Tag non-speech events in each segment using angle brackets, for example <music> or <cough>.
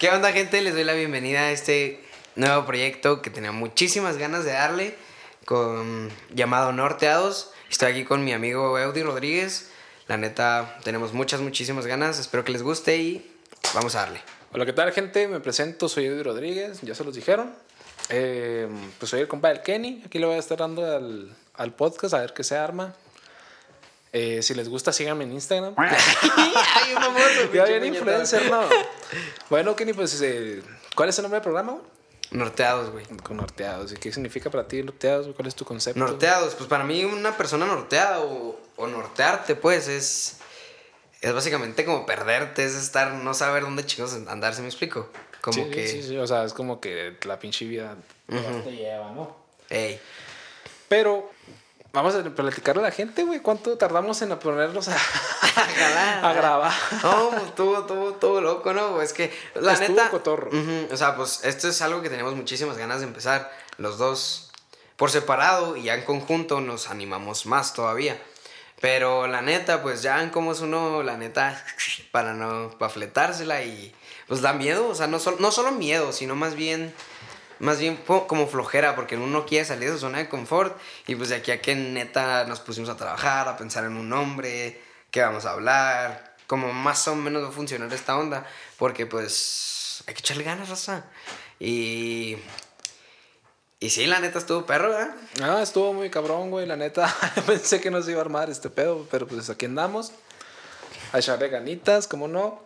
¿Qué onda, gente? Les doy la bienvenida a este nuevo proyecto que tenía muchísimas ganas de darle, con, llamado Norteados. Estoy aquí con mi amigo Eudi Rodríguez. La neta, tenemos muchas, muchísimas ganas. Espero que les guste y vamos a darle. Hola, ¿qué tal, gente? Me presento, soy Eudi Rodríguez, ya se los dijeron. Eh, pues soy el compa del Kenny. Aquí le voy a estar dando al, al podcast a ver qué se arma. Eh, si les gusta, síganme en Instagram. <laughs> Ay, ya bien influencer, ¿no? bueno, Kenny, pues, eh, ¿cuál es el nombre del programa? güey? Norteados, güey. Con norteados. ¿Y qué significa para ti norteados? güey? ¿Cuál es tu concepto? Norteados, pues para mí una persona norteada o, o nortearte, pues es, es básicamente como perderte, es estar, no saber dónde chicos andar, ¿se me explico? Como Sí, que, sí, sí, o sea, es como que la pinche vida te lleva, ¿no? ey, Pero vamos a platicarle a la gente, güey, ¿cuánto tardamos en ponernos a, <laughs> grabar? No, pues, estuvo, estuvo, estuvo loco, ¿no? Es que, la Estuvo neta. cotorro. o sea, pues esto es algo que tenemos muchísimas ganas de empezar. Los dos por separado y ya en conjunto nos animamos más todavía. Pero la neta, pues ya en cómo es uno, la neta, <laughs> para no, para fletársela y pues da miedo. O sea, no, sol- no solo miedo, sino más bien, más bien como flojera, porque uno quiere salir de su zona de confort. Y pues de aquí a que neta nos pusimos a trabajar, a pensar en un nombre, qué vamos a hablar, como más o menos va a funcionar esta onda, porque pues hay que echarle ganas, raza. Y. Y sí, la neta estuvo perro, ¿verdad? Ah, estuvo muy cabrón, güey, la neta. <laughs> Pensé que nos iba a armar este pedo, pero pues aquí andamos. A echarle ganitas, como no.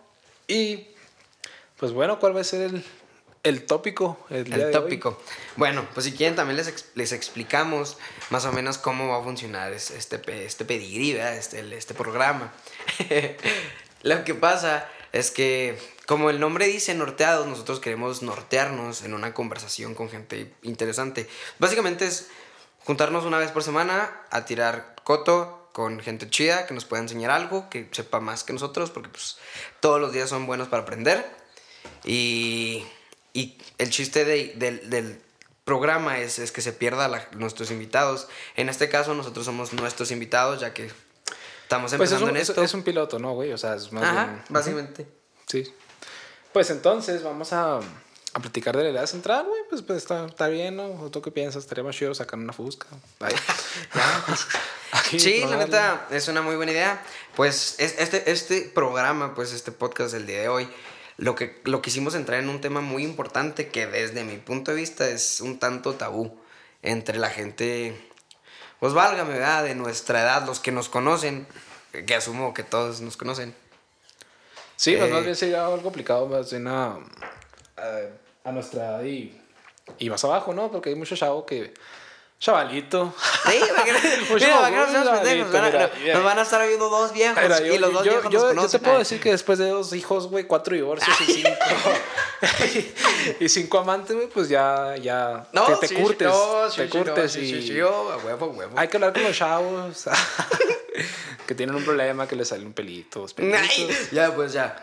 Y pues bueno, ¿cuál va a ser el, el tópico? El, hoy? tópico. Bueno, pues si quieren también les, les explicamos más o menos cómo va a funcionar es- este, este pedigrí, ¿verdad? Este, este programa. <laughs> Lo que pasa es que, como el nombre dice norteados, nosotros queremos nortearnos en una conversación con gente interesante. Básicamente es juntarnos una vez por semana a tirar coto con gente chida que nos pueda enseñar algo, que sepa más que nosotros, porque pues todos los días son buenos para aprender. Y, y el chiste de- del, del programa es, es que se pierda la- nuestros invitados. En este caso, nosotros somos nuestros invitados, ya que estamos Pues es empezando un, en es- esto. es un piloto, ¿no, güey? O sea, es más Ajá, bien- básicamente. Sí. Pues entonces vamos a, a platicar de la idea central, güey. Pues, pues está, está bien, ¿no? ¿O ¿Tú qué piensas? Estaría más chido sacar una fusca. <laughs> Aquí, Sí, la probarle. neta, es una muy buena idea. Pues es, este, este programa, pues este podcast del día de hoy, lo que, lo quisimos entrar en un tema muy importante que desde mi punto de vista es un tanto tabú entre la gente, pues válgame, ¿verdad? De nuestra edad, los que nos conocen, que asumo que todos nos conocen. Sí, pues Eh, más bien sería algo complicado, más bien a, a, a nuestra edad y, y más abajo, ¿no? Porque hay mucho chavo que... Chavalito. Sí, para que, <laughs> Pues mira, no, pues, seamos mira, pendejos, van a- mira, no- mira. nos van a estar viendo dos viejos Mira, y los dos yo, viejos yo- nos yo conocen. te puedo Ay. decir que después de dos hijos, güey, cuatro divorcios y cinco, <laughs> <laughs> y cinco amantes, güey, pues ya, ya No, te, te sí, curtes, no, sí, te sí, curtes y yo, huevo, a huevo. hay que hablar con los chavos que tienen un problema, que les sale un pelito, dos pelitos. Ay, ya, pues ya.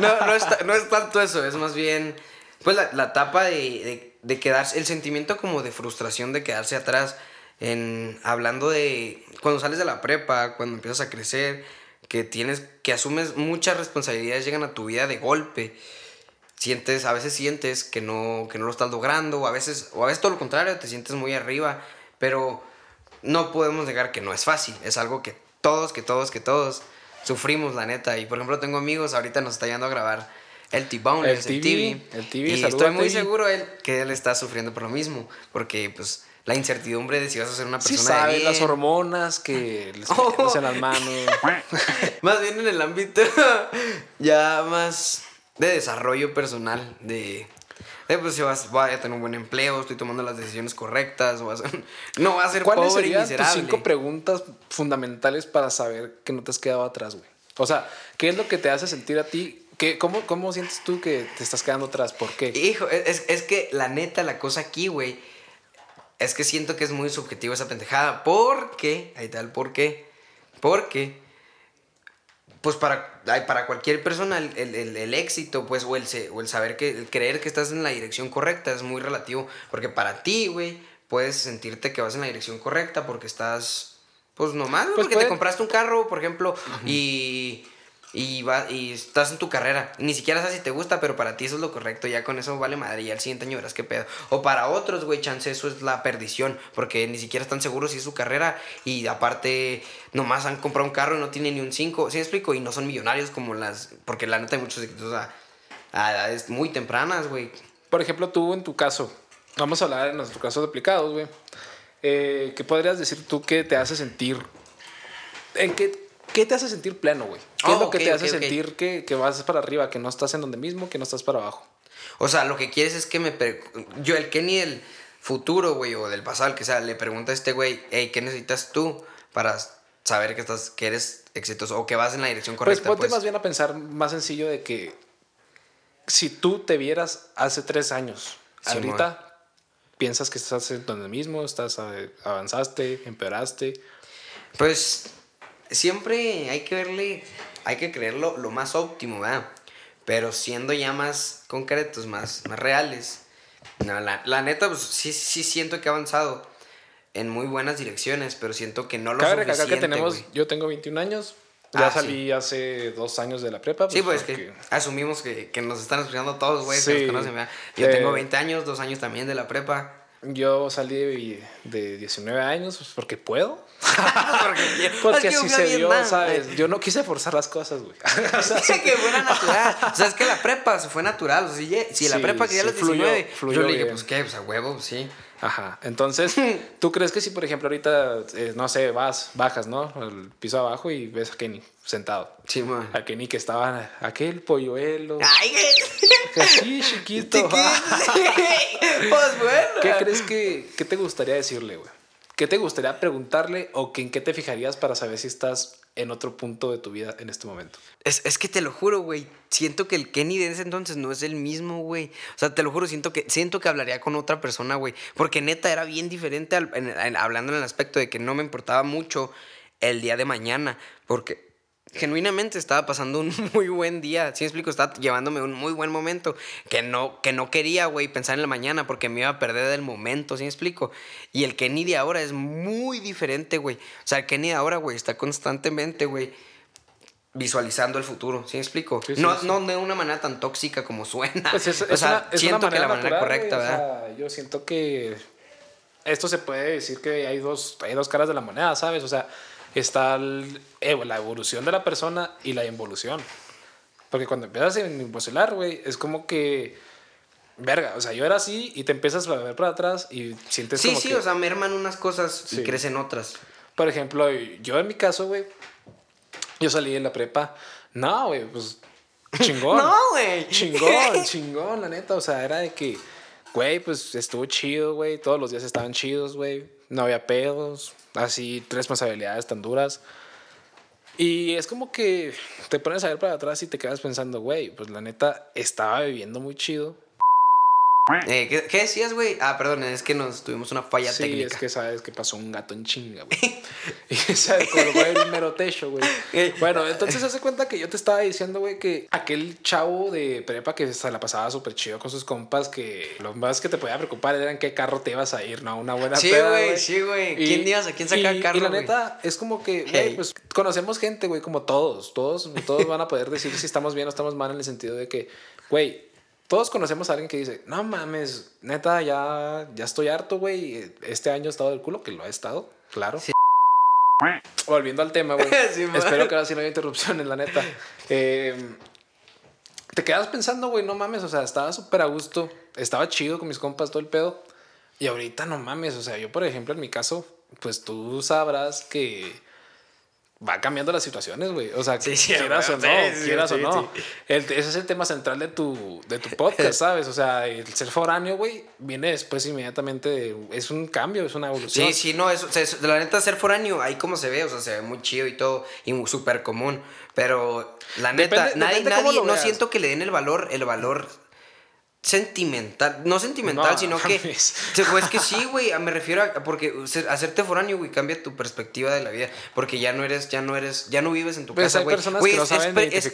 no, no, es, ta- no es tanto eso, es más bien, pues la, la etapa de, de, de quedarse, el sentimiento como de frustración de quedarse atrás, en hablando de cuando sales de la prepa, cuando empiezas a crecer, que tienes, que asumes muchas responsabilidades, llegan a tu vida de golpe. Sientes, a veces sientes que no, que no lo estás logrando, o a veces, o a veces todo lo contrario, te sientes muy arriba, pero no podemos negar que no es fácil. Es algo que todos, que todos, que todos sufrimos, la neta. Y por ejemplo, tengo amigos, ahorita nos está yendo a grabar el T-Bone, El el TV, TV. el TV, y estoy muy TV. seguro él, que él está sufriendo por lo mismo. Porque, pues, la incertidumbre de si vas a ser una Sí persona de sabes, las bien. hormonas que <laughs> les Oh. en las manos. <laughs> más bien en el ámbito <laughs> ya más de desarrollo personal, de, de, pues si vas, voy a tener un buen empleo, estoy tomando las decisiones correctas, o vas a- no va a ser ¿Cuáles pobre y serían tus miserable. cinco preguntas fundamentales para saber que no te has quedado atrás, güey? O sea, ¿qué es lo que te hace sentir a ti? ¿Qué, cómo, ¿Cómo sientes tú que te estás quedando atrás? ¿Por qué? Hijo, es, es que la neta, la cosa aquí, güey, es que siento que es muy subjetivo esa pendejada. ¿Por qué? Ahí el por qué. Porque, pues para, para cualquier persona el, el- éxito, pues, o el, se- o el saber que, el creer que estás en la dirección correcta es muy relativo. Porque para ti, güey, puedes sentirte que vas en la dirección correcta porque estás, pues nomás, Pues porque puede- te compraste un carro, por ejemplo, y y, va, y estás en tu carrera. Ni siquiera sabes si te gusta, pero para ti eso es lo correcto. Ya con eso vale madre. Y al siguiente año verás qué pedo. O para otros, güey, chance eso es la perdición. Porque ni siquiera están seguros si es su carrera. Y aparte, nomás han comprado un carro y no tienen ni un 5. ¿Sí me explico? Y no son millonarios como las. Porque la neta hay muchos secretos a, edades muy tempranas, güey. Por ejemplo, tú en tu caso, vamos a hablar en nuestro caso de aplicados, güey. Eh, ¿Qué podrías decir tú que te hace sentir? ¿En qué, qué te hace sentir pleno, güey? ¿Qué es Oh, lo que te hace sentir que, que vas para arriba, que no estás en donde mismo, que no estás para abajo? O sea, lo que quieres es que me... Yo, el Kenny del futuro, güey, o del pasado, el que sea, le pregunta a este güey, hey, ¿qué necesitas tú para saber que, estás, que eres exitoso o que vas en la dirección Pues correcta? ponte Pues, más bien a pensar más sencillo de que si tú te vieras hace tres años, Sí, ahorita piensas que estás en donde mismo, estás avanzaste, empeoraste. Pues siempre hay que verle, hay que creerlo lo más óptimo, ¿verdad? Pero siendo ya más concretos, más, más reales. No, la, la neta, pues sí, sí siento que he avanzado en muy buenas direcciones, pero siento que no lo Cabe recalcar que suficiente, tenemos, yo tengo 21 años, ya Ah, sí. salí hace dos años de la prepa. Sí, pues porque- que asumimos que, que nos están escuchando todos, güey, Sí. que nos conocen, ¿verdad? Yo Eh, tengo 20 años, dos años también de la prepa. Yo salí de, de 19 años pues, porque puedo. <laughs> <laughs> porque Porque que así se dio, ¿sabes? güey. Yo no quise forzar las cosas, güey. <laughs> O sea, que fuera natural. O sea, es que la prepa se fue natural. O sea, si, si la Sí, prepa quería sí, los fluyó, 19, fluyó yo le dije, bien. pues qué, pues a huevo, pues, sí. Ajá. Entonces, ¿tú crees que si, por ejemplo, ahorita, eh, no sé, vas, bajas, ¿no? Al piso abajo y ves a Kenny sentado. Sí, man. A Kenny que estaba aquel polluelo. Ay, así, chiquito. <laughs> Pues bueno. ¿Qué crees que, qué te gustaría decirle, güey? ¿Qué te gustaría preguntarle o que en qué te fijarías para saber si estás en otro punto de tu vida en este momento? Es, es que te lo juro, güey. Siento que el Kenny de ese entonces no es el mismo, güey. O sea, te lo juro, siento que, siento que hablaría con otra persona, güey. Porque neta era bien diferente al- en- en- hablando en el aspecto de que no me importaba mucho el día de mañana. Porque genuinamente estaba pasando un <laughs> muy buen día. ¿Sí me explico? Estaba llevándome un muy buen momento. Que no, que no quería, güey, pensar en la mañana porque me iba a perder del momento. ¿Sí me explico? Y el Kenny de ahora es muy diferente, güey. O sea, el Kenny de ahora, güey, está constantemente, güey visualizando el futuro, ¿sí me explico? Sí, sí, no, sí. no de una manera tan tóxica como suena. Pues es, o es sea, una, siento que la manera natural, correcta, güey, o ¿verdad? sea, yo siento que esto se puede decir que hay dos, hay dos caras de la moneda, ¿sabes? O sea, está el- eh, la evolución de la persona y la involución. Porque cuando empiezas a involucionar, güey, es como que, verga, o sea, yo era así y te empiezas a ver para atrás y sientes sí, como sí, que, o sea, merman unas cosas Sí. y crecen otras. por ejemplo, yo en mi caso, güey, yo salí de la prepa, no, güey, pues <laughs> chingón. No, güey. Chingón, <laughs> chingón, la neta. O sea, era de que, güey, pues estuvo chido, güey. Todos los días estaban chidos, güey. No había pedos, así, responsabilidades tan duras. Y es como que te pones a ver para atrás y te quedas pensando, güey, pues la neta estaba viviendo muy chido. Eh, ¿qué, qué decías, güey? Ah, perdón, es que nos tuvimos una falla sí, técnica. es que sabes que pasó un gato en chinga, güey. <laughs> <laughs> y se colgó el mero techo, güey. Eh, Bueno, entonces hace cuenta que yo te estaba diciendo, güey, que aquel chavo de prepa que se la pasaba súper chido con sus compas, que lo más que te podía preocupar era en qué carro te ibas a ir, ¿no? Una buena Sí, güey, sí, güey. ¿Quién ibas a quién sacar y, carro, Y la güey? neta, es como que, güey, Hey. pues conocemos gente, güey, como todos. Todos, todos van a poder decir si estamos bien o estamos mal en el sentido de que, güey, todos conocemos a alguien que dice, no mames, neta, ya, ya estoy harto, güey. Este año he estado del culo, que lo ha estado, claro. Sí. Volviendo al tema, güey. <laughs> Sí, espero que ahora sí no haya interrupciones, la neta. Eh, te quedas pensando, güey, no mames, o sea, estaba súper a gusto, estaba chido con mis compas, todo el pedo. Y ahorita no mames, o sea, yo, por ejemplo, en mi caso, pues tú sabrás que va cambiando las situaciones, güey. O sea, Sí, sí, quieras o no, sí, quieras o no. El- ese es el tema central de tu, de tu podcast, <laughs> ¿sabes? O sea, el ser foráneo, güey, viene después inmediatamente. de- es un cambio, es una evolución. Sí, sí, no, eso, o sea, la neta, ser foráneo, ahí como se ve, o sea, se ve muy chido y todo, y muy- súper común. Pero la neta, Depende- nadie, depende nadie, no veas. siento que le den el valor, el valor sentimental, no sentimental, No, sino que, pues es que sí, güey, me refiero a, porque hacerte foráneo, güey, cambia tu perspectiva de la vida, porque ya no eres, ya no eres, ya no vives en tu Pues casa, güey. no es, es,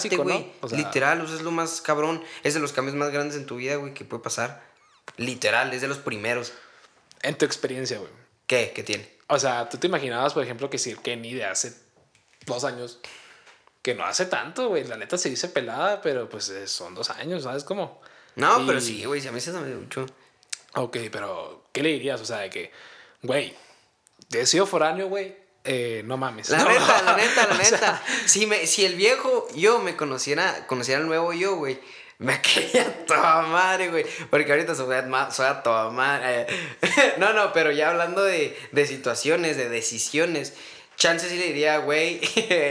intrínseco, ¿no? güey, O sea- literal, o sea, es lo más cabrón, es de los cambios más grandes en tu vida, güey, que puede pasar, literal, es de los primeros. En tu experiencia, güey. ¿Qué? ¿Qué tiene? O sea, tú te imaginabas, por ejemplo, que si el Kenny de hace dos años que no hace tanto, güey. La neta se dice pelada, pero pues eh, son dos años, ¿sabes cómo? No, Y- pero sí, güey, si a mí se me mucho. Ok, pero ¿qué le dirías? O sea, de que, güey, he sido foráneo, güey, eh, no mames. La <laughs> No, neta, la neta, la <laughs> o sea, neta. si, me, si el viejo yo me conociera, conociera al nuevo yo, güey, me <laughs> quería toda madre, güey. Porque ahorita soy a, soy a toda madre. no, no, pero ya hablando de, de situaciones, de decisiones, chance sí le diría, güey,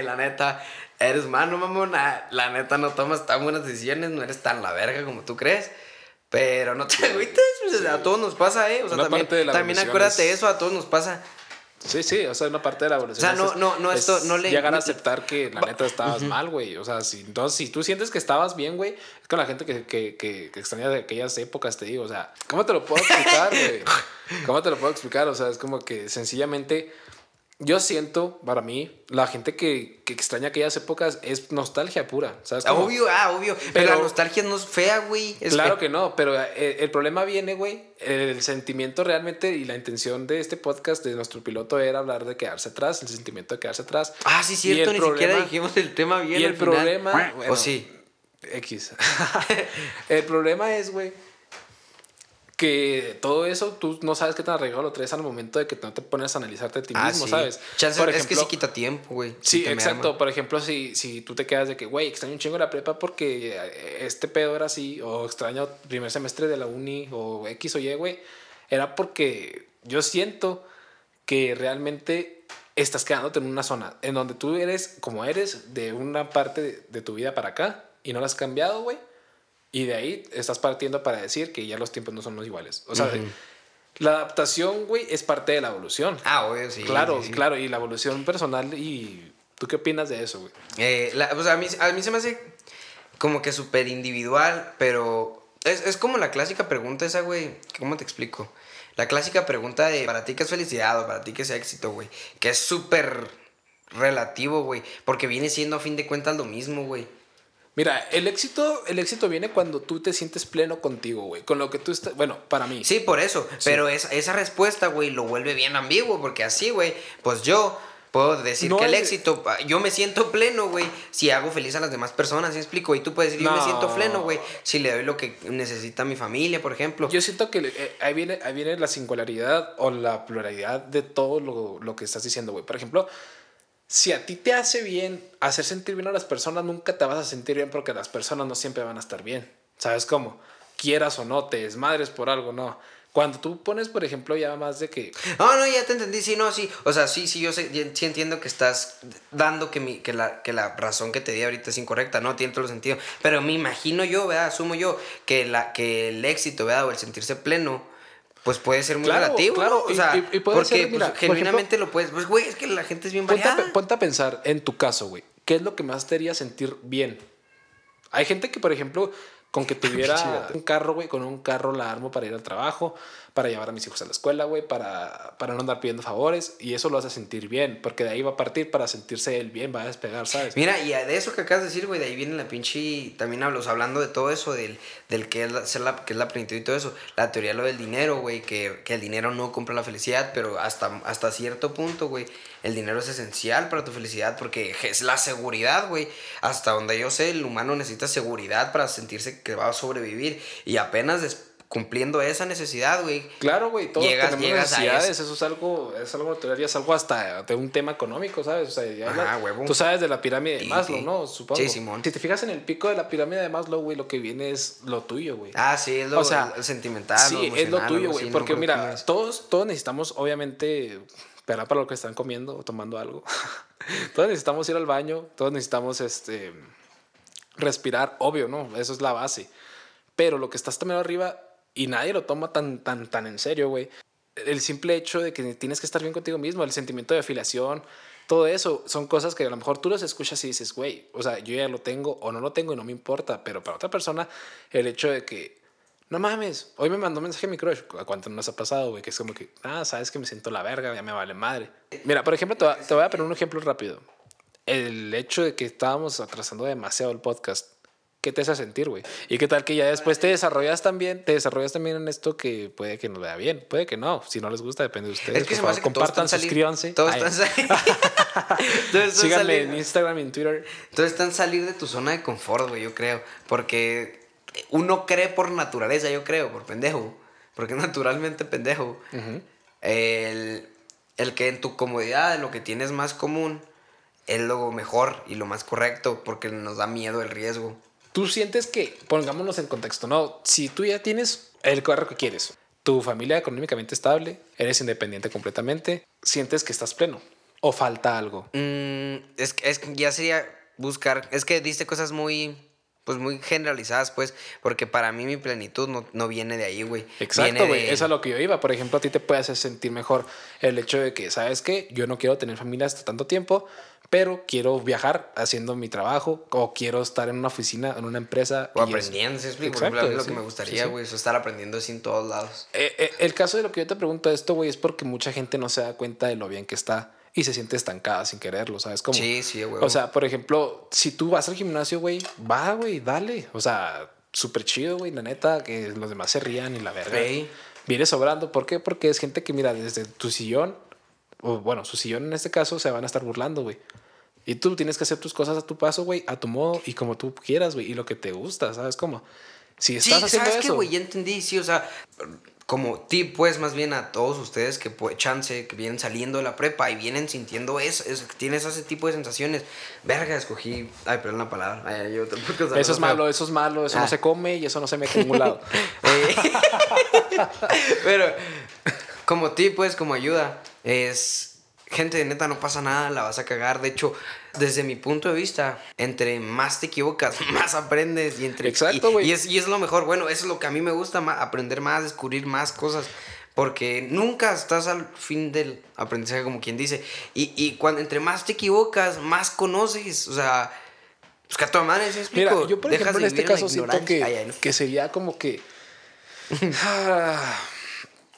la neta, eres mano, mamona. La neta, no tomas tan buenas decisiones, no eres tan la verga como tú crees. Pero no te agüites, pues, a todos nos pasa, ¿eh? O sea, Una también, parte de la también acuérdate es- eso, a todos nos pasa. Sí, sí, o sea, una parte de la evolución. O sea, no- es- no- no, es esto- no le- Llegar a aceptar que la neta estabas mal, güey. O sea, si, entonces, si tú sientes que estabas bien, güey, es con la gente que, que, que, que extraña de aquellas épocas, te digo. O sea, ¿cómo te lo puedo explicar, <laughs> güey? ¿Cómo te lo puedo explicar? O sea, es como que sencillamente. Yo siento, para mí, la gente que, que extraña aquellas épocas es nostalgia pura. ¿Sabes? cómo? Obvio, ah, obvio. Pero, Pero- la nostalgia no es fea, güey. Es Claro que no, pero eh, el problema viene, güey. El sentimiento realmente y la intención de este podcast, de nuestro piloto, era hablar de quedarse atrás, el sentimiento de quedarse atrás. Ah, sí, cierto, ni siquiera dijimos el tema bien. Y el al final. problema. o sí. X. <laughs> el problema es, güey, que todo eso tú no sabes qué tan arreglado lo traes al momento de que no te pones a analizarte a ti Ah, mismo, sí. ¿sabes? Chance- Por es que ejemplo- sí quita tiempo, güey. Sí, te exacto. Por ejemplo, si, si tú te quedas de que, güey, extraño un chingo la prepa porque eh, este pedo era así, o extraño primer semestre de la uni, o X o Y, güey, era porque yo siento que realmente estás quedándote en una zona en donde tú eres como eres de una parte de, de tu vida para acá y no la has cambiado, güey. Y de ahí estás partiendo para decir que ya los tiempos no son los iguales. O sea, la adaptación, güey, es parte de la evolución. Ah, obvio, sí. Claro, sí, sí. claro, y la evolución personal y ¿tú qué opinas de eso, güey? Eh, la- pues a, mí, a mí se me hace como que súper individual, pero es, es como la clásica pregunta esa, güey. ¿Cómo te explico? La clásica pregunta de para ti qué es felicidad o para ti qué es éxito, güey. Que es súper relativo, güey. Porque viene siendo a fin de cuentas lo mismo, güey. Mira, el éxito, el éxito viene cuando tú te sientes pleno contigo, güey, con lo que tú estás, bueno, para mí. Sí, por eso. Pero esa, esa respuesta, güey, lo vuelve bien ambiguo. Porque así, güey, pues yo puedo decir No que el es- éxito, ah, yo me siento pleno, güey, si hago feliz a las demás personas, ¿sí explico? Y tú puedes decir, yo me siento pleno, güey, si le doy lo que necesita mi familia, por ejemplo. Yo siento que eh, ahí, viene, ahí viene la singularidad o la pluralidad de todo lo, lo que estás diciendo, güey. Por ejemplo, si a ti te hace bien hacer sentir bien a las personas, nunca te vas a sentir bien porque las personas no siempre van a estar bien. ¿Sabes cómo? Quieras o no, te desmadres por algo, no. Cuando tú pones, por ejemplo, ya más de que No, no, ya te entendí, sí, no, sí. O sea, sí, sí, yo sé, sí entiendo que estás dando que, mi, que, la, que la razón que te di ahorita es incorrecta, no, tiene todo el sentido. Pero me imagino yo, ¿verdad? Asumo yo que, la, que el éxito, ¿verdad? O el sentirse pleno, pues puede ser muy Claro, relativo. claro, ¿no? O sea, y- y puede porque ser, mira, pues, por genuinamente lo puedes. Pues, güey, es que la gente es bien Ponte a, variada. ponte a pensar en tu caso, güey. ¿Qué es lo que más te haría sentir bien? Hay gente que, por ejemplo, con que <laughs> tuviera un carro, güey, con un carro la armo para ir al trabajo, para llevar a mis hijos a la escuela, güey, para, para no andar pidiendo favores, y eso lo hace sentir bien, porque de ahí va a partir para sentirse él bien, va a despegar, ¿sabes? Mira, y de eso que acabas de decir, güey, de ahí viene la pinche. También hablo, o sea, hablando de todo eso, del, del que, es la, ser la, que es la plenitud y todo eso. La teoría de lo del dinero, güey, que, que el dinero no compra la felicidad, pero hasta, hasta cierto punto, güey, el dinero es esencial para tu felicidad porque es la seguridad, güey. Hasta donde yo sé, el humano necesita seguridad para sentirse que va a sobrevivir. Y apenas des- cumpliendo esa necesidad, güey. Claro, güey, todos Llegas- tenemos llegas necesidades, eso es algo, es algo natural, es algo hasta de un tema económico, ¿sabes? O sea, ya Ajá, la- huevo. tú sabes de la pirámide de Maslow, sí. ¿no? Supongo. Sí, Simón. Si te fijas en el pico de la pirámide de Maslow, güey, lo que viene es lo tuyo, güey. Ah, sí, es lo, O sea, el sentimental. Sí, es lo tuyo, güey. no Porque mira, todos, todos necesitamos, obviamente, esperar para lo que están comiendo o tomando algo. <laughs> todos necesitamos ir al baño, todos necesitamos este, respirar, obvio, ¿no? Eso es la base. Pero lo que estás tomando arriba y nadie lo toma tan, tan, tan en serio, güey. El simple hecho de que tienes que estar bien contigo mismo, el sentimiento de afiliación, todo eso son cosas que a lo mejor tú los escuchas y dices, güey, o sea, yo ya lo tengo o no lo tengo y no me importa, pero para otra persona, el hecho de que, no mames, hoy me mandó un mensaje mi crush, ¿a cuánto nos ha pasado, güey? Que es como que, ah, sabes que me siento la verga, ya me vale madre. Mira, por ejemplo, te, te voy a poner un ejemplo rápido. El hecho de que estábamos atrasando demasiado el podcast ¿qué te hace sentir, güey? Y qué tal que ya después te desarrollas también, te desarrollas también en esto que puede que nos vea bien, puede que no. Si no les gusta, depende de ustedes. Es que Por favor, todos compartan, sali- suscríbanse. Todos Ay, están sali- <laughs> todos están Síganme en saliendo- Instagram y en Twitter. Todos están salir de tu zona de confort, güey, yo creo. Porque uno cree por naturaleza, yo creo, por pendejo. Porque <laughs> naturalmente pendejo. el, el que en tu comodidad, en lo que tienes más común, es lo mejor y lo más correcto. Porque nos da miedo el riesgo. Tú sientes que, pongámonos en contexto, ¿no? Si tú ya tienes el carro que quieres, tu familia económicamente estable, eres independiente completamente, sientes que estás pleno o falta algo. Mm, es, es ya sería buscar. Es que diste cosas muy. Pues muy generalizadas, pues. Porque para mí mi plenitud no, no viene de ahí, güey. Exacto, güey. de- Eso es a lo que yo iba. Por ejemplo, a ti te puede hacer sentir mejor el hecho de que, ¿sabes qué? Yo no quiero tener familia hasta tanto tiempo, pero quiero viajar haciendo mi trabajo o quiero estar en una oficina, en una empresa. O es- aprendiendo. Por Exacto, ejemplo, lo sí, que me gustaría, sí. güey, es estar aprendiendo así en todos lados. Eh, eh, el caso de lo que yo te pregunto esto, güey, es porque mucha gente no se da cuenta de lo bien que está y se siente estancada sin quererlo, ¿sabes cómo? Sí, sí, güey. O sea, por ejemplo, si tú vas al gimnasio, güey, va, güey, dale. O sea, súper chido, güey, la neta, que los demás se rían y la verga. Ey. Viene sobrando. ¿Por qué? Porque es gente que, mira, desde tu sillón, o bueno, su sillón en este caso, se van a estar burlando, güey. Y tú tienes que hacer tus cosas a tu paso, güey, a tu modo y como tú quieras, güey, y lo que te gusta, ¿sabes cómo? Si sí, estás haciendo ¿sabes qué, eso. güey? Ya entendí, sí, o sea, como tip, pues, más bien a todos ustedes que, pues, chance, que vienen saliendo de la prepa y vienen sintiendo eso, eso que tienes ese tipo de sensaciones. Verga, escogí. Ay, perdón la palabra. Ay, yo tampoco eso es malo, eso es malo, eso Ah. no se come y eso no se mete en ningún lado. Eh, <laughs> Pero como ti, pues, como ayuda, es... Gente, de neta, no pasa nada, la vas a cagar. De hecho, desde mi punto de vista, entre más te equivocas, <laughs> más aprendes. Y entre, Exacto, güey. Y, es, y es lo mejor. Bueno, eso es lo que a mí me gusta, ma- aprender más, descubrir más cosas. Porque nunca estás al fin del aprendizaje, como quien dice. Y, y cuando entre más te equivocas, más conoces. O sea, pues que a tu madre, ¿sí me Mira, explico? yo por Dejas ejemplo en este caso siento que, Ay, ay, no. que sería como que... <laughs>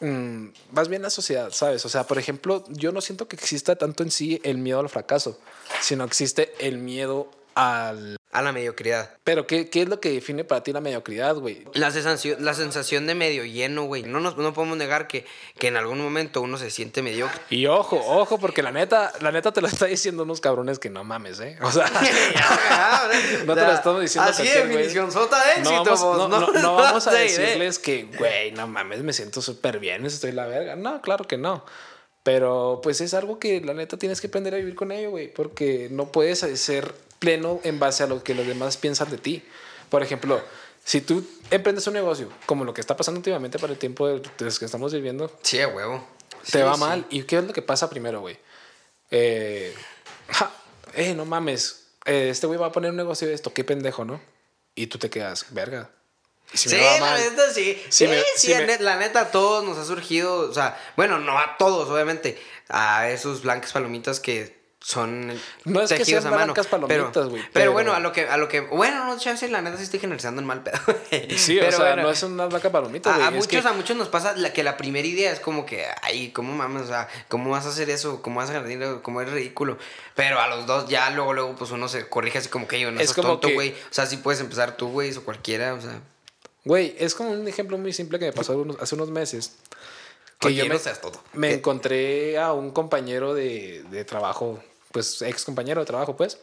Mm, más bien la sociedad, ¿sabes? O sea, por ejemplo, yo no siento que exista tanto en sí el miedo al fracaso, sino existe el miedo al... A la mediocridad. Pero, ¿qué, qué es lo que define para ti la mediocridad, güey? La sensación, la sensación de medio lleno, güey. No, nos, no podemos negar que, que en algún momento uno se siente mediocre. Y ojo, ojo, porque la neta, la neta te lo está diciendo unos cabrones que no mames, ¿eh? O sea, <laughs> <laughs> No te lo estamos diciendo Así definición sota de no éxito, vamos, vos, no, <laughs> no- no vamos a decirles que, güey, no mames, me siento súper bien, estoy la verga. No, claro que no. Pero pues es algo que la neta tienes que aprender a vivir con ello, güey, porque no puedes ser pleno en base a lo que los demás piensan de ti. Por ejemplo, si tú emprendes un negocio, como lo que está pasando últimamente para el tiempo de, que estamos viviendo, Sí, huevo. te Sí, va sí. mal. ¿Y qué es lo que pasa primero, güey? Eh, ja, eh, no mames, eh, este güey va a poner un negocio de esto, qué pendejo, ¿no? Y tú te quedas, verga. ¿Y si Sí, la mal? neta sí. Si Sí, me- sí, si me- la neta a todos nos ha surgido, o sea, bueno, no a todos, obviamente, a esos blancas palomitas que son No es que sean a mano. palomitas, pero, güey, Pero, pero- bueno, a lo que, a lo que, bueno, no, chance, la neta sí estoy generalizando en mal pedo. Sí, Pero o sea, bueno, no es una blanca palomita, güey. a, muchos, que- a muchos nos pasa la, que la primera idea es como que, ay, ¿cómo mames? O sea, ¿cómo vas a hacer eso? ¿Cómo vas a ganar dinero? ¿Cómo es ridículo? Pero a los dos ya luego, luego, pues uno se corrige así como que yo no Es como tonto, que- güey. O sea, sí puedes empezar tú, güey, o cualquiera, o sea. Güey, es como un ejemplo muy simple que me pasó unos- hace unos meses. Que Oye, yo me, tonto. me ¿Qué? encontré a un compañero de, de trabajo, pues ex compañero de trabajo, pues.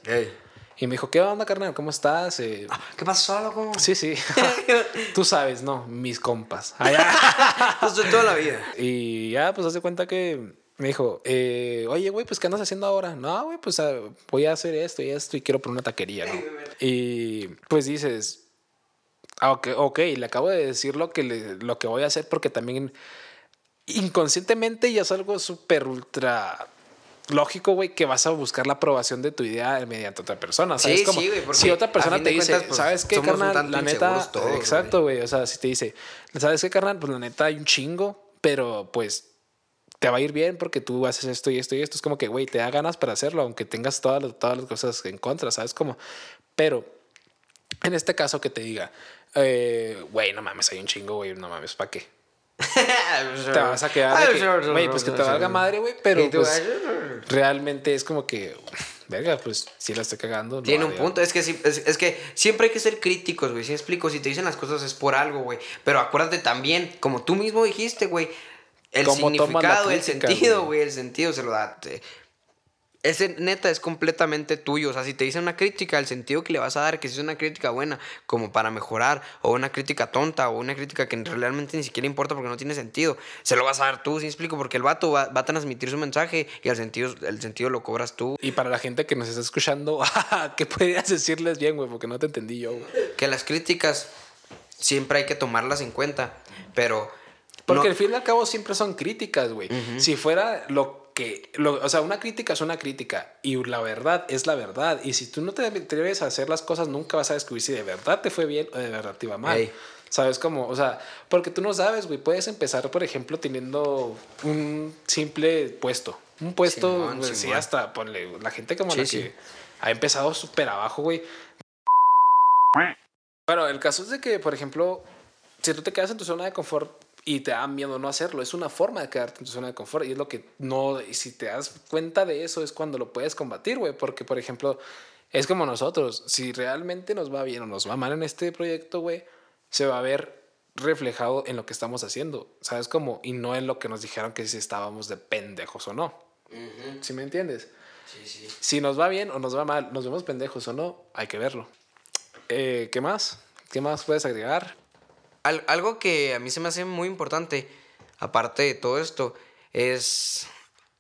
Y me dijo, ¿qué onda, carnal? ¿Cómo estás? Eh, ¿Qué pasó, loco? Sí, sí. <laughs> <laughs> Tú sabes, ¿no? Mis compas. Allá. <laughs> Pues de toda la vida. Y ya, pues, haz de cuenta que me dijo, eh, oye, güey, pues, ¿qué andas haciendo ahora? No, güey, pues, ah, voy a hacer esto y esto y quiero poner una taquería, ¿no? Y, pues, dices, ah, ok, ok, le acabo de decir lo que, le- lo que voy a hacer porque también inconscientemente ya es algo súper ultra lógico, güey, que vas a buscar la aprobación de tu idea mediante otra persona. ¿sabes Sí, cómo? sí, güey, si otra persona te dice, cuentas, pues, ¿sabes qué, carnal? La neta, todos, exacto, güey. O sea, si te dice, ¿sabes qué, carnal? Pues la neta hay un chingo, pero pues te va a ir bien porque tú haces esto y esto y esto. Es como que, güey, te da ganas para hacerlo, aunque tengas todas las, todas las cosas en contra, ¿sabes? Como, pero en este caso que te diga, eh, güey, no mames, hay un chingo, güey, no mames, ¿para qué? <laughs> Te vas a quedar que, güey, pues que te valga madre, güey, pero pues, realmente es como que, verga, pues si la estoy cagando. Tiene un punto, es que, sí- es, es que siempre hay que ser críticos, güey, si explico, si te dicen las cosas es por algo, güey, pero acuérdate también, como tú mismo dijiste, güey, el ¿Cómo tomas la significado, el sentido, güey? güey, el sentido se lo da. te- Ese neta es completamente tuyo, o sea, si te dicen una crítica, el sentido que le vas a dar, que si es una crítica buena, como para mejorar, o una crítica tonta, o una crítica que realmente ni siquiera importa porque no tiene sentido, se lo vas a dar tú, si me explico, porque el vato va, va a transmitir su mensaje y el sentido, el sentido lo cobras tú. Y para la gente que nos está escuchando, <laughs> ¿qué podrías decirles bien, güey? Porque no te entendí yo, güey. que las críticas siempre hay que tomarlas en cuenta, pero Porque no- al fin y al cabo siempre son críticas, güey. Si fuera lo que. lo- o sea, una crítica es una crítica y la verdad es la verdad. Y si tú no te atreves a hacer las cosas, nunca vas a descubrir si de verdad te fue bien o de verdad te iba mal. Ey. ¿Sabes cómo? O sea, porque tú no sabes, güey. Puedes empezar, por ejemplo, teniendo un simple puesto. Un puesto, Simón, pues, sí, hasta, ponle, la gente como Sí, la sí. que ha empezado súper abajo, güey. Bueno, el caso es de que, por ejemplo, si tú te quedas en tu zona de confort y te da miedo no hacerlo, es una forma de quedarte en tu zona de confort y es lo que no, y si te das cuenta de eso es cuando lo puedes combatir, güey, porque, por ejemplo, es como nosotros, si realmente nos va bien o nos va mal en este proyecto, güey, se va a ver reflejado en lo que estamos haciendo, ¿sabes cómo? Y no en lo que nos dijeron que si estábamos de pendejos o no. ¿Sí me entiendes? Sí, sí. Si nos va bien o nos va mal, nos vemos pendejos o no, hay que verlo. Eh, ¿Qué más? ¿Qué más puedes agregar? Al- algo que a mí se me hace muy importante, aparte de todo esto, es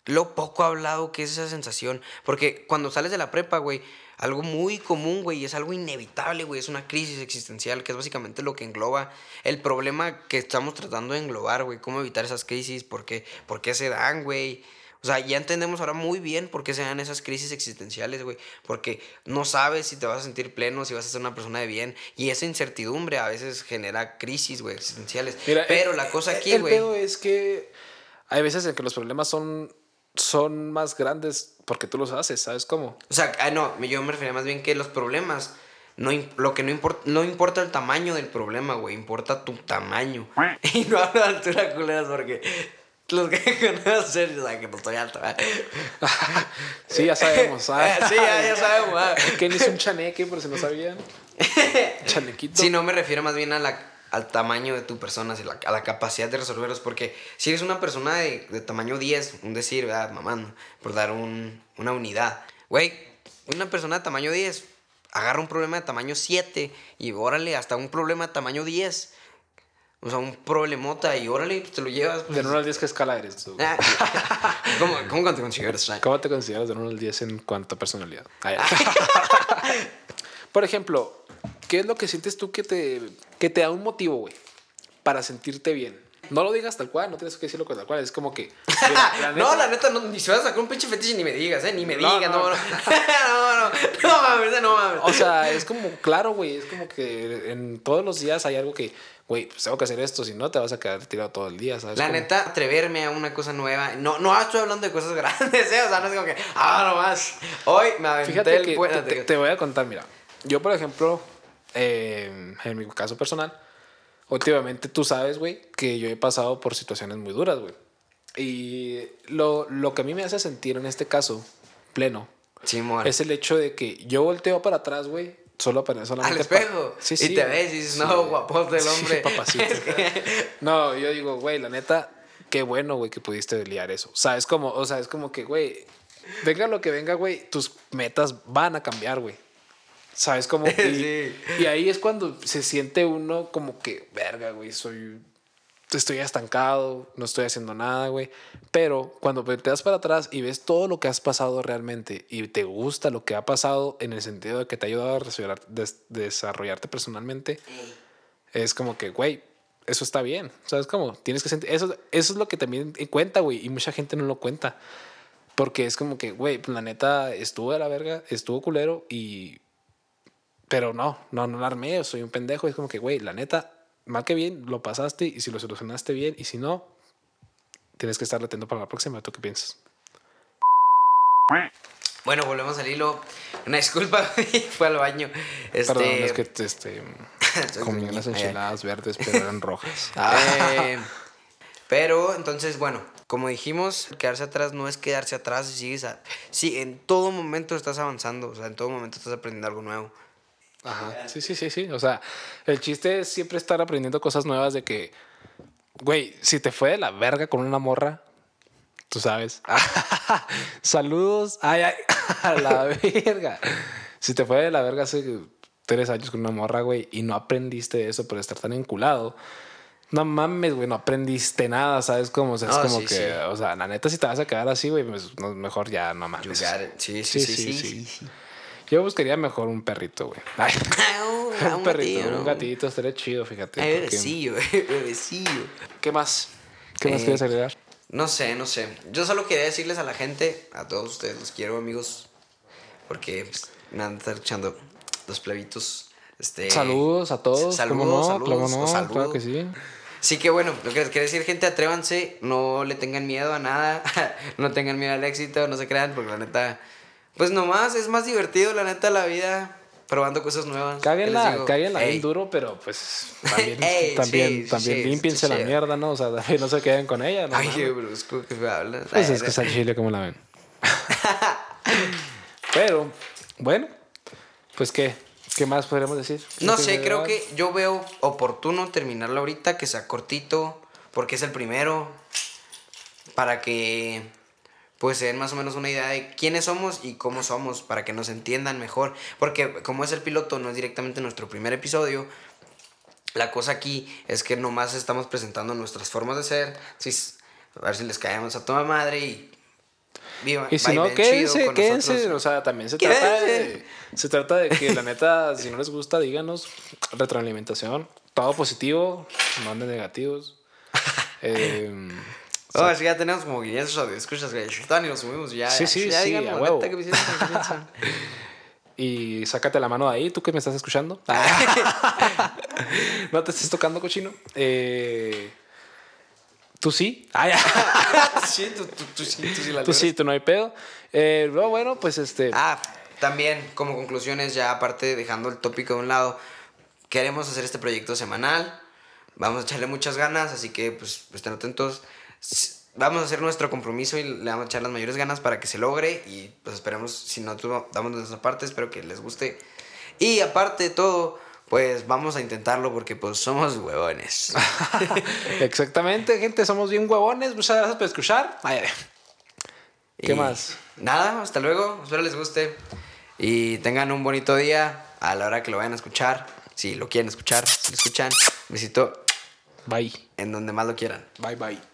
lo poco hablado que es esa sensación. Porque cuando sales de la prepa, güey, algo muy común, güey, es algo inevitable, güey, es una crisis existencial, que es básicamente lo que engloba el problema que estamos tratando de englobar, güey, cómo evitar esas crisis, por qué, por qué se dan, güey. O sea, ya entendemos ahora muy bien por qué se dan esas crisis existenciales, güey. Porque no sabes si te vas a sentir pleno, si vas a ser una persona de bien. Y esa incertidumbre a veces genera crisis, güey, existenciales. Mira, Pero el- la cosa el- aquí, El güey. pedo es que hay veces en que los problemas son, son más grandes porque tú los haces, ¿sabes cómo? O sea, ah, no, yo me refería más bien que los problemas. No, lo que no importa, no importa el tamaño del problema, güey, importa tu tamaño. <laughs> Y no hablo de altura culeras porque los que <laughs> conocen saben que no estoy alto. ¿verdad? <laughs> Sí, ya sabemos. ¿sabes? <laughs> sí, ya, ya sabemos. que él hizo un chaneque, por si no sabían. Chanequito. Sí, no me refiero más bien a la, al tamaño de tu persona, a la, a la capacidad de resolverlos, porque si eres una persona de, de tamaño 10, un decir, ¿verdad? Mamando, por dar un- una unidad. Güey, una persona de tamaño 10 agarra un problema de tamaño 7 y órale, hasta un problema de tamaño 10. O sea, un problemota y órale, pues, te lo llevas. pues. De 1 al 10, ¿qué escala eres tú? Ah, <laughs> ¿Cómo, ¿Cómo te consideras? <laughs> ¿Cómo te consideras de 1 al 10 en cuanto a personalidad? Ah. <laughs> Por ejemplo, ¿qué es lo que sientes tú que te, que te da un motivo, güey, para sentirte bien? No lo digas tal cual, no tienes que decirlo tal cual. Es como que. <laughs> mira, la no, la neta, no, ni se vas a sacar un pinche fetiche ni me digas, ¿eh? Ni me digas, no. no, no. No, <laughs> no, no, mames, no mames. O sea, es como, claro, güey, es como que en todos los días hay algo que, güey, pues tengo que hacer esto, si no te vas a quedar tirado todo el día, ¿sabes? La neta, atreverme a una cosa nueva. No, no estoy hablando de cosas <laughs> grandes, ¿eh? O sea, no es como que, ah, nomás. Hoy me aventé Fíjate el que te voy a contar, mira. Yo, por ejemplo, eh, en mi caso personal, últimamente tú sabes, güey, que yo he pasado por situaciones muy duras, güey. Y lo, lo que a mí me hace sentir en este caso pleno Sí, es el hecho de que yo volteo para atrás, güey, solo para Al solamente pa- espejo. Sí, y sí. te güey. ves y dices, no, guapote el <laughs> hombre. papacito. <laughs> No, yo digo, güey, la neta, qué bueno, güey, que pudiste liar eso. O sea, es como, o sea, es como que, güey, venga lo que venga, güey, tus metas van a cambiar, güey. ¿Sabes cómo? <laughs> Y, Sí. y ahí es cuando se siente uno como que, verga, güey, soy. Estoy estancado, no estoy haciendo nada, güey. Pero cuando te das para atrás y ves todo lo que has pasado realmente y te gusta lo que ha pasado en el sentido de que te ha ayudado a desarrollar- des- desarrollarte personalmente, es como que, güey, eso está bien. ¿Sabes cómo? Tienes que sentir. Eso, eso es lo que también cuenta, güey. Y mucha gente no lo cuenta. Porque es como que, güey, la neta estuvo de la verga, estuvo culero y. Pero no, no, no la armé, soy un pendejo. Es como que, güey, la neta, mal que bien, lo pasaste y si lo solucionaste bien y si no, tienes que estar atento para la próxima. ¿Tú qué piensas? Bueno, volvemos al hilo. Una disculpa, <laughs> fue al baño. Este, Perdón, es que este, <laughs> comí unas enchiladas verdes, pero eran rojas. <laughs> Eh, Pero entonces, bueno, como dijimos, quedarse atrás no es quedarse atrás y sigues a... Sí, en todo momento estás avanzando, o sea, en todo momento estás aprendiendo algo nuevo. Ajá. Sí, sí, sí, sí. O sea, el chiste es siempre estar aprendiendo cosas nuevas de que, güey, si te fue de la verga con una morra, tú sabes. <laughs> Saludos. Ay, ay, <laughs> a la verga. Si te fue de la verga hace tres años con una morra, güey, y no aprendiste eso por estar tan enculado. No mames, güey, no aprendiste nada, ¿sabes? Como, o sea, es como sí, que, sí. o sea, la neta, si te vas a quedar así, güey, pues, mejor ya no mames. Sí, sí. sí, sí. Yo buscaría mejor un perrito, güey. <laughs> Ay, Ah, un perrito, gatillo, ¿no? un gatito, estaría chido, fíjate. Ay, porque- bebecillo, <laughs> bebecillo. ¿Qué más? ¿Qué más Eh, quieres agregar? No sé, no sé. Yo solo quería decirles a la gente, a todos ustedes, los quiero, amigos, porque pues, me han estado escuchando los plebitos. Este, Saludos a todos. Saludos, saludos, ¿Cómo no? saludos. Claro que sí. Sí que bueno, lo que les quiero decir, gente, atrévanse, no le tengan miedo a nada, <laughs> no tengan miedo al éxito, no se crean, porque la neta, pues nomás es más divertido, la neta, la vida, probando cosas nuevas. ¿Qué les Cáguenla, cáguenla bien duro, pero pues también, <laughs> Ey, también, sí, también sí, límpiense sí, la mierda, ¿no? O sea, <laughs> no se queden con ella, ¿no? Ay, qué brusco que me hablas. Pues Ay, es que es al chile, como la ven. <laughs> Pero, bueno, pues qué, ¿qué más podríamos decir? ¿Qué No sé, creo que yo veo oportuno terminarlo ahorita, que sea cortito, porque es el primero, para que pues se den más o menos una idea de quiénes somos y cómo somos, para que nos entiendan mejor, porque como es el piloto, no es directamente nuestro primer episodio, la cosa aquí es que nomás estamos presentando nuestras formas de ser, a ver si les caemos a toda madre y... Viva, Y si no, quédense, quédense. nosotros. O sea, también se trata, de, se trata de que la neta, <laughs> si no les gusta, díganos. Retroalimentación. Todo positivo, no anden negativos. <laughs> Eh, Oh, sí, ya tenemos como 500 escuchas. Todavía ni lo subimos ya. Sí, sí, ya sí, a huevo. que me <laughs> y sácate la mano de ahí, tú que me estás escuchando. <laughs> no te estés tocando, cochino. Eh, tú sí. Ay, <laughs> sí, tú, tú, tú sí, tú sí la tú sí, tú no hay pedo. Eh, luego, bueno, pues este. Ah, también, como conclusiones, ya aparte dejando el tópico de un lado, queremos hacer este proyecto semanal. Vamos a echarle muchas ganas, así que pues estén atentos. Vamos a hacer nuestro compromiso y le vamos a echar las mayores ganas para que se logre. Y pues esperemos, si nosotros damos nuestra parte, espero que les guste. Y aparte de todo, pues vamos a intentarlo porque pues somos huevones. <laughs> Exactamente, gente, somos bien huevones. Muchas gracias por escuchar. Ay. ¿Qué Y más? Nada, hasta luego. Espero les guste. Y tengan un bonito día a la hora que lo vayan a escuchar. Si lo quieren escuchar, si lo escuchan, besito Bye. en donde más lo quieran. Bye, bye.